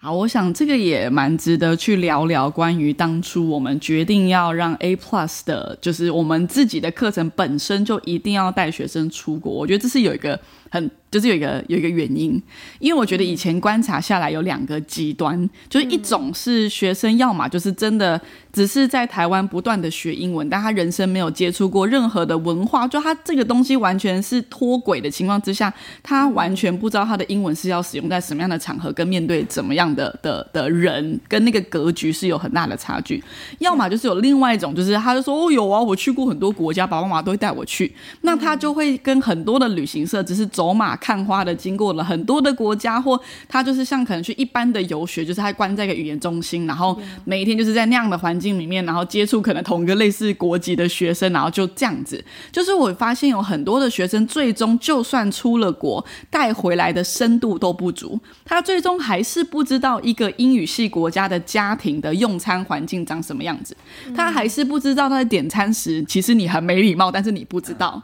好，我想这个也蛮值得去聊聊关于当初我们决定要让 A Plus 的，就是我们自己的课程本身就一定要带学生出国。我觉得这是有一个很。就是有一个有一个原因，因为我觉得以前观察下来有两个极端，就是一种是学生要么就是真的只是在台湾不断的学英文，但他人生没有接触过任何的文化，就他这个东西完全是脱轨的情况之下，他完全不知道他的英文是要使用在什么样的场合，跟面对怎么样的的的人，跟那个格局是有很大的差距。要么就是有另外一种，就是他就说哦有啊，我去过很多国家，爸爸妈妈都会带我去，那他就会跟很多的旅行社只是走马。看花的，经过了很多的国家，或他就是像可能去一般的游学，就是他关在一个语言中心，然后每一天就是在那样的环境里面，然后接触可能同一个类似国籍的学生，然后就这样子。就是我发现有很多的学生，最终就算出了国，带回来的深度都不足，他最终还是不知道一个英语系国家的家庭的用餐环境长什么样子，他还是不知道他在点餐时，其实你很没礼貌，但是你不知道。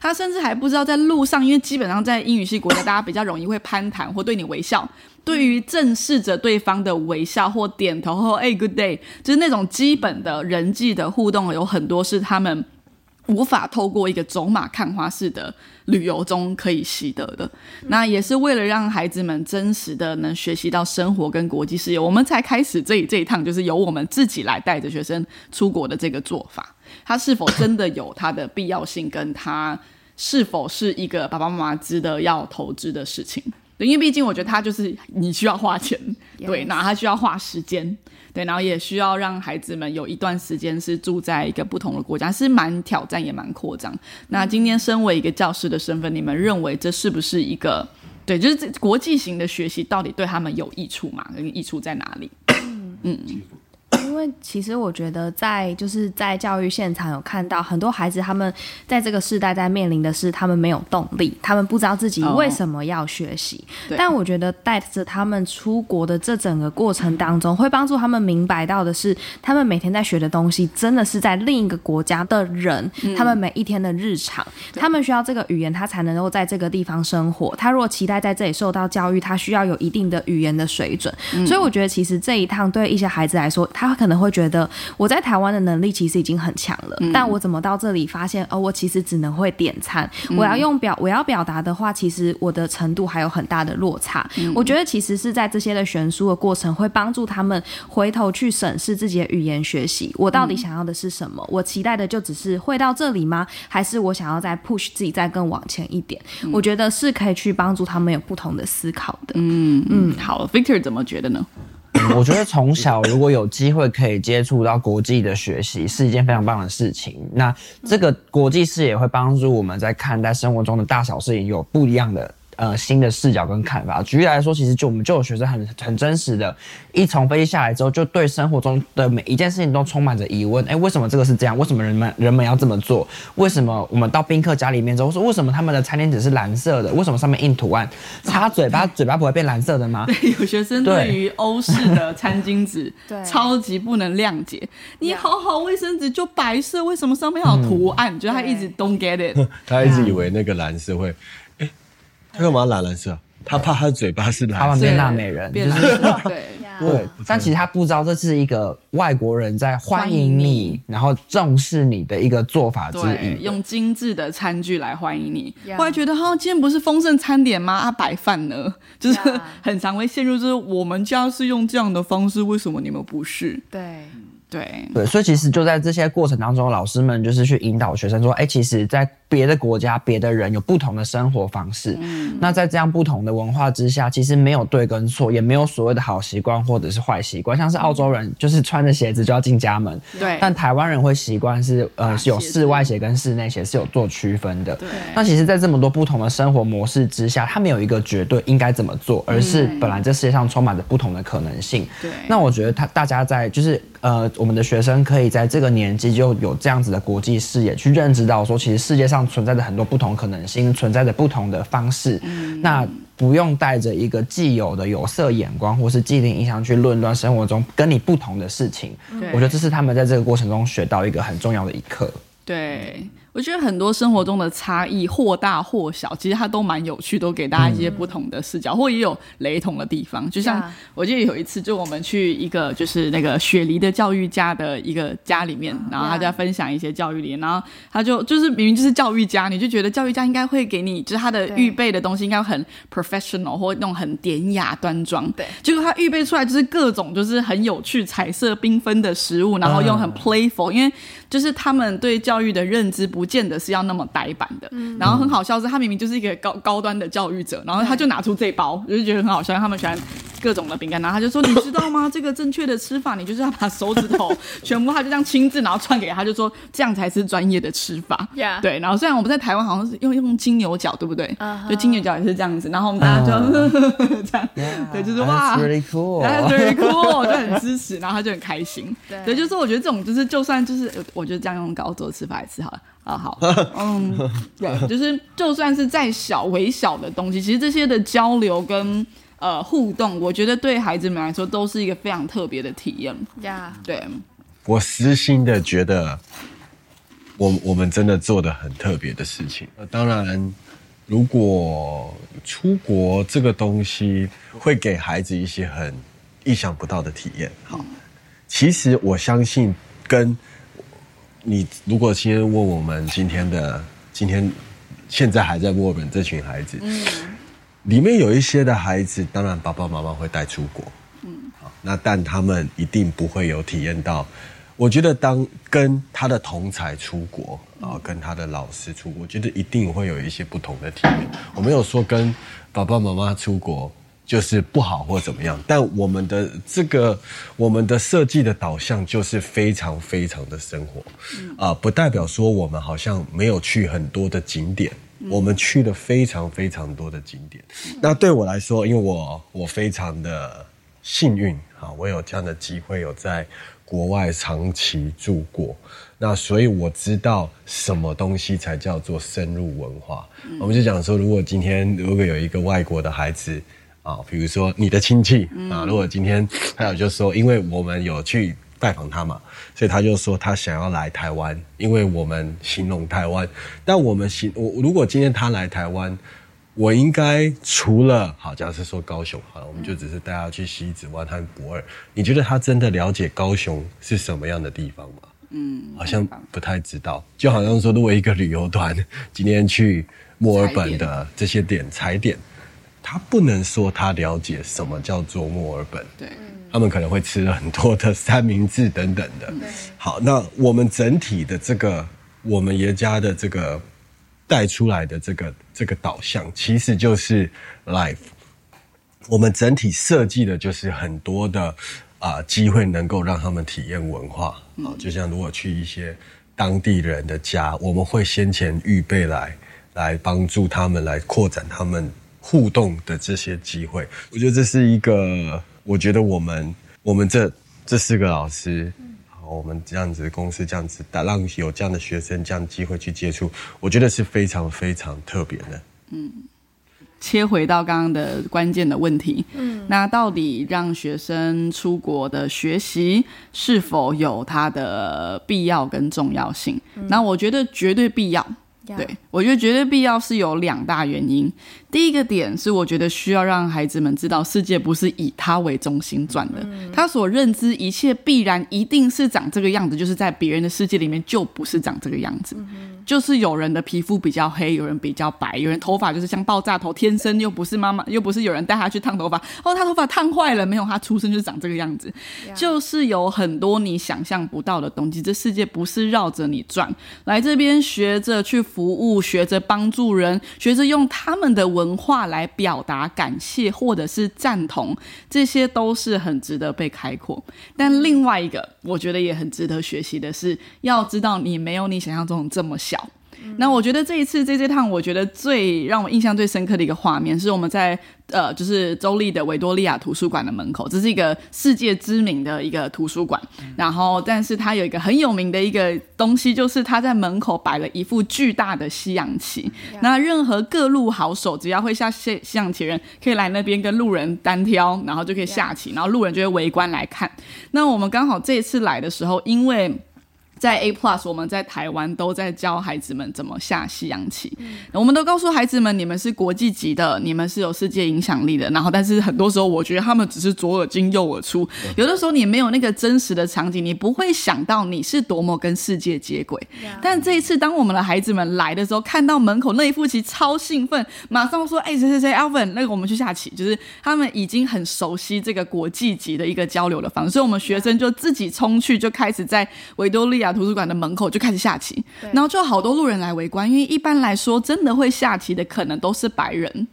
他甚至还不知道在路上，因为基本上在英语系国家，大家比较容易会攀谈或对你微笑。对于正视着对方的微笑或点头或哎 good day，就是那种基本的人际的互动，有很多是他们无法透过一个走马看花式的旅游中可以习得的。那也是为了让孩子们真实的能学习到生活跟国际视野，我们才开始这这一趟，就是由我们自己来带着学生出国的这个做法。它是否真的有它的必要性，跟它是否是一个爸爸妈妈值得要投资的事情？对，因为毕竟我觉得他就是你需要花钱，对，然后他需要花时间，对，然后也需要让孩子们有一段时间是住在一个不同的国家，是蛮挑战也蛮扩张。那今天身为一个教师的身份，你们认为这是不是一个对？就是这国际型的学习到底对他们有益处吗？跟益处在哪里？嗯。因为其实我觉得，在就是在教育现场有看到很多孩子，他们在这个时代在面临的是他们没有动力，他们不知道自己为什么要学习。但我觉得带着他们出国的这整个过程当中，会帮助他们明白到的是，他们每天在学的东西真的是在另一个国家的人，他们每一天的日常，他们需要这个语言，他才能够在这个地方生活。他如果期待在这里受到教育，他需要有一定的语言的水准。所以我觉得，其实这一趟对一些孩子来说，他可能会觉得我在台湾的能力其实已经很强了，但我怎么到这里发现，哦，我其实只能会点餐。我要用表，我要表达的话，其实我的程度还有很大的落差。我觉得其实是在这些的悬殊的过程，会帮助他们回头去审视自己的语言学习。我到底想要的是什么？我期待的就只是会到这里吗？还是我想要再 push 自己再更往前一点？我觉得是可以去帮助他们有不同的思考的。嗯嗯，好，Victor 怎么觉得呢？我觉得从小如果有机会可以接触到国际的学习，是一件非常棒的事情。那这个国际视野会帮助我们在看待生活中的大小事情有不一样的。呃，新的视角跟看法。举例来说，其实就我们就有学生很很真实的，一从飞机下来之后，就对生活中的每一件事情都充满着疑问。哎，为什么这个是这样？为什么人们人们要这么做？为什么我们到宾客家里面之后，说为什么他们的餐巾纸是蓝色的？为什么上面印图案？擦嘴巴，嘴巴不会变蓝色的吗？对，有学生对于欧式的餐巾纸，对，超级不能谅解。你好好卫生纸就白色，为什么上面有图案？觉得他一直 don't get it，他一直以为那个蓝色会。他干嘛蓝蓝色？他怕他的嘴巴是蓝。他旁边那美人，就是 对 对。但其实他不知道这是一个外国人在欢迎你，然后重视你的一个做法之一。用精致的餐具来欢迎你。后来觉得哈，今天不是丰盛餐点吗？啊，白饭呢？就是很常会陷入，就是我们家是用这样的方式，为什么你们不是？对。对对，所以其实就在这些过程当中，老师们就是去引导学生说，哎，其实，在别的国家、别的人有不同的生活方式。嗯，那在这样不同的文化之下，其实没有对跟错，也没有所谓的好习惯或者是坏习惯。像是澳洲人，就是穿着鞋子就要进家门。对。但台湾人会习惯是，呃，有室外鞋跟室内鞋是有做区分的。对。那其实，在这么多不同的生活模式之下，他没有一个绝对应该怎么做，而是本来这世界上充满着不同的可能性。对。那我觉得他大家在就是。呃，我们的学生可以在这个年纪就有这样子的国际视野，去认知到说，其实世界上存在着很多不同可能性，存在着不同的方式。嗯，那不用带着一个既有的有色眼光或是既定印象去论断生活中跟你不同的事情。我觉得这是他们在这个过程中学到一个很重要的一课。对。我觉得很多生活中的差异或大或小，其实它都蛮有趣，都给大家一些不同的视角，或也有雷同的地方。就像我记得有一次，就我们去一个就是那个雪梨的教育家的一个家里面，然后他就在分享一些教育理念，然后他就就是明明就是教育家，你就觉得教育家应该会给你，就是他的预备的东西应该很 professional 或那种很典雅端庄，对。结果他预备出来就是各种就是很有趣、彩色缤纷的食物，然后用很 playful，、因为就是他们对教育的认知不见得是要那么呆板的。然后很好笑是，他明明就是一个高高端的教育者，然后他就拿出这包，我就觉得很好笑。他们喜欢各种的饼干，然后他就说：“你知道吗？这个正确的吃法，你就是要把手指头 全部，他就这样亲自然后串给他，就说这样才是专业的吃法。” Yeah 对。然后虽然我们在台湾好像是用用金牛角，对不对就金牛角也是这样子，然后我们大家就、这样。对，就是哇 cool. Cool，我就很支持，然后他就很开心。对就是我觉得这种就是就算就是我觉得这样用高桌吃法来吃好了。啊好，嗯，对，就是就算是再小微小的东西，其实这些的交流跟呃互动，我觉得对孩子们来说都是一个非常特别的体验。呀，对，我私心的觉得，我我们真的做的很特别的事情。呃当然，如果出国这个东西会给孩子一些很意想不到的体验。好，其实我相信跟你如果今天问我们今天的今天现在还在墨尔本这群孩子，里面有一些的孩子，当然爸爸妈妈会带出国，嗯好，那但他们一定不会有体验到。我觉得当跟他的同才出国啊，跟他的老师出国，我觉得一定会有一些不同的体验。我没有说跟爸爸妈妈出国就是不好或怎么样，但我们的这个我们的设计的导向就是非常非常的生活，啊、不代表说我们好像没有去很多的景点。我们去了非常非常多的景点，那对我来说，因为我我非常的幸运啊，我有这样的机会，有在国外长期住过，那所以我知道什么东西才叫做深入文化。我们就讲说，如果今天如果有一个外国的孩子啊，比如说你的亲戚啊，如果今天还有就是说，因为我们有去拜访他嘛，所以他就说他想要来台湾，因为我们形容台湾，但我们形我如果今天他来台湾。我应该除了好，假设说高雄好了，我们就只是带他去西子湾和博尔。你觉得他真的了解高雄是什么样的地方吗？嗯，好像不太知道。就好像说，如果一个旅游团今天去墨尔本的这些点踩点，他不能说他了解什么叫做墨尔本。对，他们可能会吃了很多的三明治等等的。好，那我们整体的这个我们爷家的这个带出来的这个这个导向，其实就是 life。我们整体设计的就是很多的啊、机会，能够让他们体验文化。啊、就像如果去一些当地人的家，我们会先前预备来来帮助他们来扩展他们互动的这些机会。我觉得这是一个，我觉得我们我们这这四个老师。好我们这样子公司这样子，打让有这样的学生这样机会去接触，我觉得是非常非常特别的。嗯切回到刚刚的关键的问题，嗯，那到底让学生出国的学习是否有它的必要跟重要性？那我觉得绝对必要。呀对，我觉得绝对必要是有两大原因。第一个点是，我觉得需要让孩子们知道，世界不是以他为中心转的，他所认知一切必然一定是长这个样子，就是在别人的世界里面就不是长这个样子。就是有人的皮肤比较黑，有人比较白，有人头发就是像爆炸头，天生又不是妈妈，又不是有人带他去烫头发，哦，他头发烫坏了，没有，他出生就是长这个样子。就是有很多你想象不到的东西，这世界不是绕着你转，来这边学着去服务，学着帮助人，学着用他们的文化来表达感谢或者是赞同，这些都是很值得被开阔。但另外一个，我觉得也很值得学习的是，要知道你没有你想象中这么小。那我觉得这一次这这趟，我觉得最让我印象最深刻的一个画面，是我们在呃，就是州立的维多利亚图书馆的门口，这是一个世界知名的一个图书馆。然后，但是它有一个很有名的一个东西，就是它在门口摆了一副巨大的西洋旗。那任何各路好手，只要会下西西洋棋的人，可以来那边跟路人单挑，然后就可以下棋，然后路人就会围观来看。那我们刚好这一次来的时候，因为在 A Plus，我们在台湾都在教孩子们怎么下西洋棋。我们都告诉孩子们，你们是国际级的，你们是有世界影响力的。然后，但是很多时候，我觉得他们只是左耳进右耳出。有的时候，你没有那个真实的场景，你不会想到你是多么跟世界接轨。但这一次，当我们的孩子们来的时候，看到门口那一副棋，超兴奋，马上说：“哎，谁谁谁，Alvin，那个我们去下棋。”就是他们已经很熟悉这个国际级的一个交流的方式，所以我们学生就自己冲去，就开始在维多利亚图书馆的门口就开始下棋，然后就好多路人来围观，因为一般来说，真的会下棋的可能都是白人。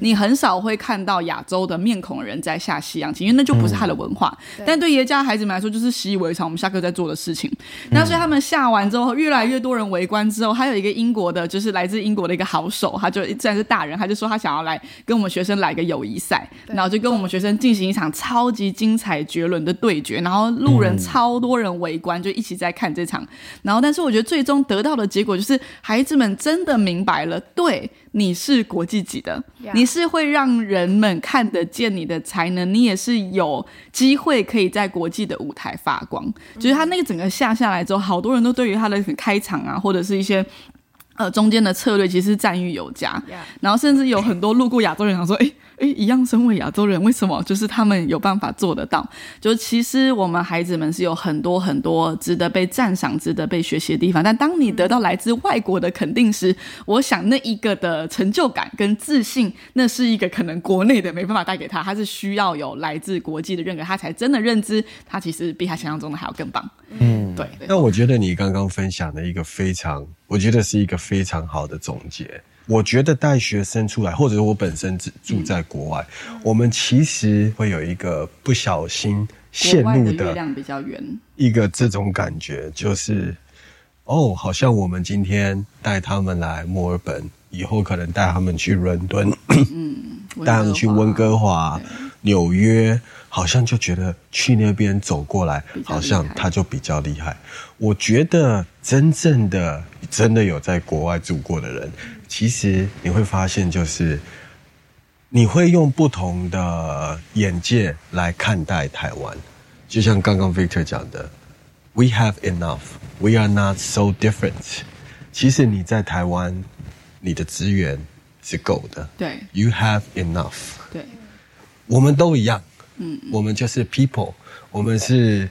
你很少会看到亚洲的面孔人在下西洋棋，因为那就不是他的文化。但对爷家孩子们来说，就是习以为常，我们下课在做的事情。那所以他们下完之后，越来越多人围观之后，还有一个英国的，就是来自英国的一个好手，他就虽然是大人，他就说他想要来跟我们学生来个友谊赛，然后就跟我们学生进行一场超级精彩绝伦的对决。然后路人超多人围观，就一起在看这场。然后，但是我觉得最终得到的结果就是，孩子们真的明白了，对。你是国际级的，你是会让人们看得见你的才能，你也是有机会可以在国际的舞台发光。就是他那个整个下下来之后，好多人都对于他的开场啊，或者是一些。呃，中间的策略其实赞誉有加，然后甚至有很多路过亚洲人想说，哎哎，一样身为亚洲人，为什么就是他们有办法做得到？就其实我们孩子们是有很多很多值得被赞赏、值得被学习的地方。但当你得到来自外国的肯定时，我想那一个的成就感跟自信，那是一个可能国内的没办法带给他，他是需要有来自国际的认可，他才真的认知他其实比他想象中的还要更棒。嗯，对。那我觉得你刚刚分享的一个非常。我觉得是一个非常好的总结。我觉得带学生出来，或者是我本身住住在国外，我们其实会有一个不小心陷入的一个这种感觉，就是哦，好像我们今天带他们来墨尔本，以后可能带他们去伦敦，嗯，带他们去温哥华、纽约。好像就觉得去那边走过来，好像他就比较厉害。我觉得真正的真的有在国外住过的人，其实你会发现，就是你会用不同的眼界来看待台湾。就像刚刚 Victor 讲的，We have enough, we are not so different。其实你在台湾，你的资源是够的。对，You have enough。对，我们都一样。嗯，我们就是 people，我们是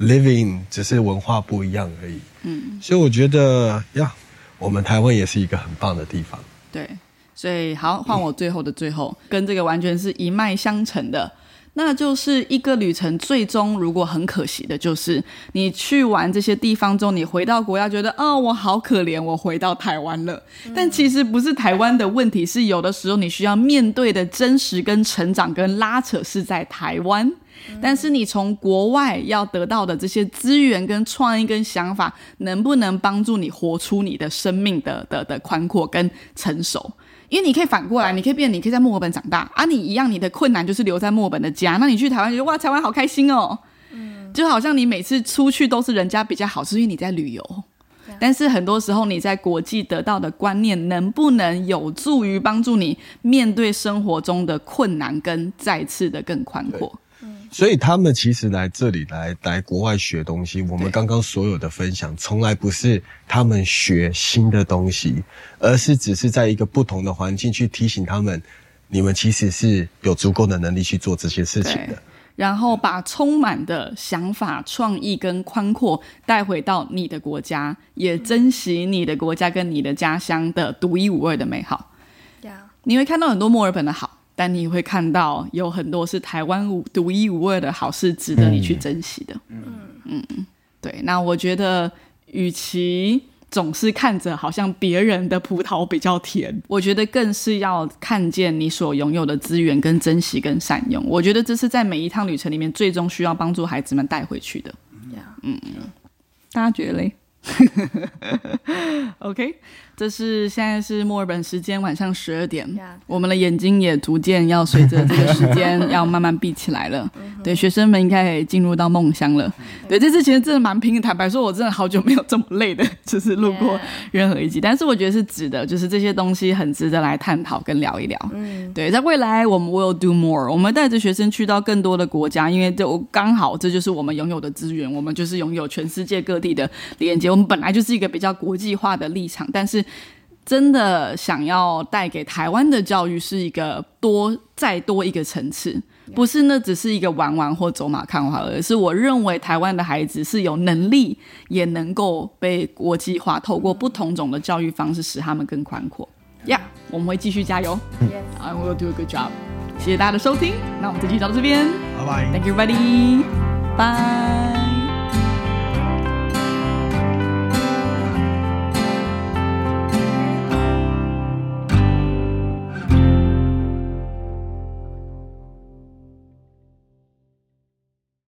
living，只是文化不一样而已。嗯，所以我觉得呀，我们台湾也是一个很棒的地方。对，所以好，换我最后的最后，跟这个完全是一脉相承的。那就是一个旅程，最终如果很可惜的，就是你去完这些地方之后，你回到国家，觉得哦，我好可怜，我回到台湾了。但其实不是台湾的问题，是有的时候你需要面对的真实跟成长跟拉扯是在台湾，但是你从国外要得到的这些资源跟创意跟想法，能不能帮助你活出你的生命的的的宽阔跟成熟？因为你可以反过来，你可以变，你可以在墨尔本长大啊，你一样，你的困难就是留在墨尔本的家。那你去台湾，觉得哇，台湾好开心哦，嗯，就好像你每次出去都是人家比较好，是因为你在旅游。但是很多时候你在国际得到的观念，能不能有助于帮助你面对生活中的困难，跟再次的更宽阔？所以他们其实来这里来来国外学东西，我们刚刚所有的分享，从来不是他们学新的东西，而是只是在一个不同的环境去提醒他们，你们其实是有足够的能力去做这些事情的。然后把充满的想法、创意跟宽阔带回到你的国家，也珍惜你的国家跟你的家乡的独一无二的美好。你会看到很多墨尔本的好。但你会看到有很多是台湾独一无二的好事，值得你去珍惜的。嗯嗯对。那我觉得，与其总是看着好像别人的葡萄比较甜，我觉得更是要看见你所拥有的资源，跟珍惜跟善用。我觉得这是在每一趟旅程里面最终需要帮助孩子们带回去的。嗯嗯，大家觉得嘞 OK，这是现在是墨尔本时间晚上十二点，我们的眼睛也逐渐要随着这个时间要慢慢闭起来了。对，学生们应该也进入到梦乡了。对，这次其实真的蛮拼的。坦白说，我真的好久没有这么累的，就是录过任何一集。但是我觉得是值得，就是这些东西很值得来探讨跟聊一聊。嗯，对，在未来我们 will do more，我们带着学生去到更多的国家，因为就刚好这就是我们拥有的资源，我们就是拥有全世界各地的连接。我们本来就是一个比较国际化的立场，但是。真的想要带给台湾的教育是一个多再多一个层次，不是那只是一个玩玩或走马看花，而是我认为台湾的孩子是有能力也能够被国际化，透过不同种的教育方式使他们更宽阔。呀，我们会继续加油，I will do a good job。谢谢大家的收听，那我们这期到这边，拜拜，Thank you, buddy，拜。